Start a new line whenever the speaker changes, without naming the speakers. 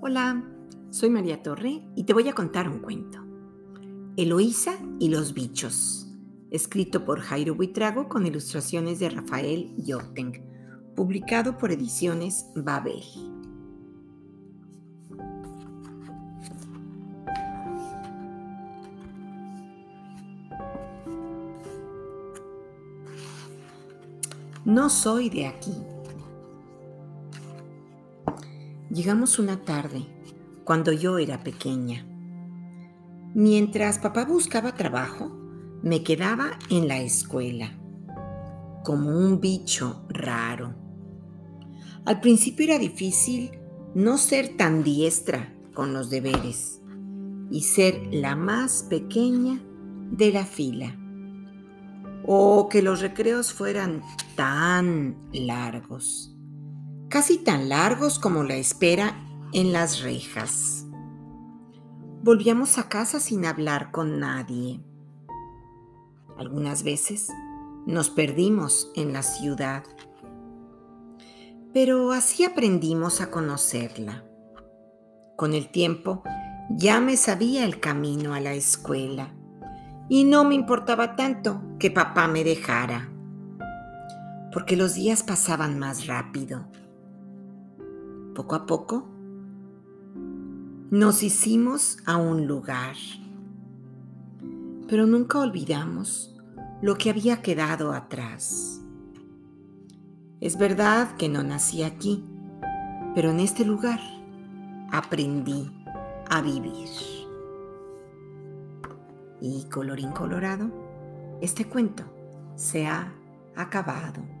Hola, soy María Torre y te voy a contar un cuento. Eloísa y los bichos, escrito por Jairo Buitrago con ilustraciones de Rafael Yorteng, publicado por Ediciones Babel. No soy de aquí. Llegamos una tarde, cuando yo era pequeña. Mientras papá buscaba trabajo, me quedaba en la escuela, como un bicho raro. Al principio era difícil no ser tan diestra con los deberes y ser la más pequeña de la fila. O que los recreos fueran tan largos casi tan largos como la espera en las rejas. Volvíamos a casa sin hablar con nadie. Algunas veces nos perdimos en la ciudad, pero así aprendimos a conocerla. Con el tiempo ya me sabía el camino a la escuela y no me importaba tanto que papá me dejara, porque los días pasaban más rápido poco a poco, nos hicimos a un lugar, pero nunca olvidamos lo que había quedado atrás. Es verdad que no nací aquí, pero en este lugar aprendí a vivir. Y colorín colorado, este cuento se ha acabado.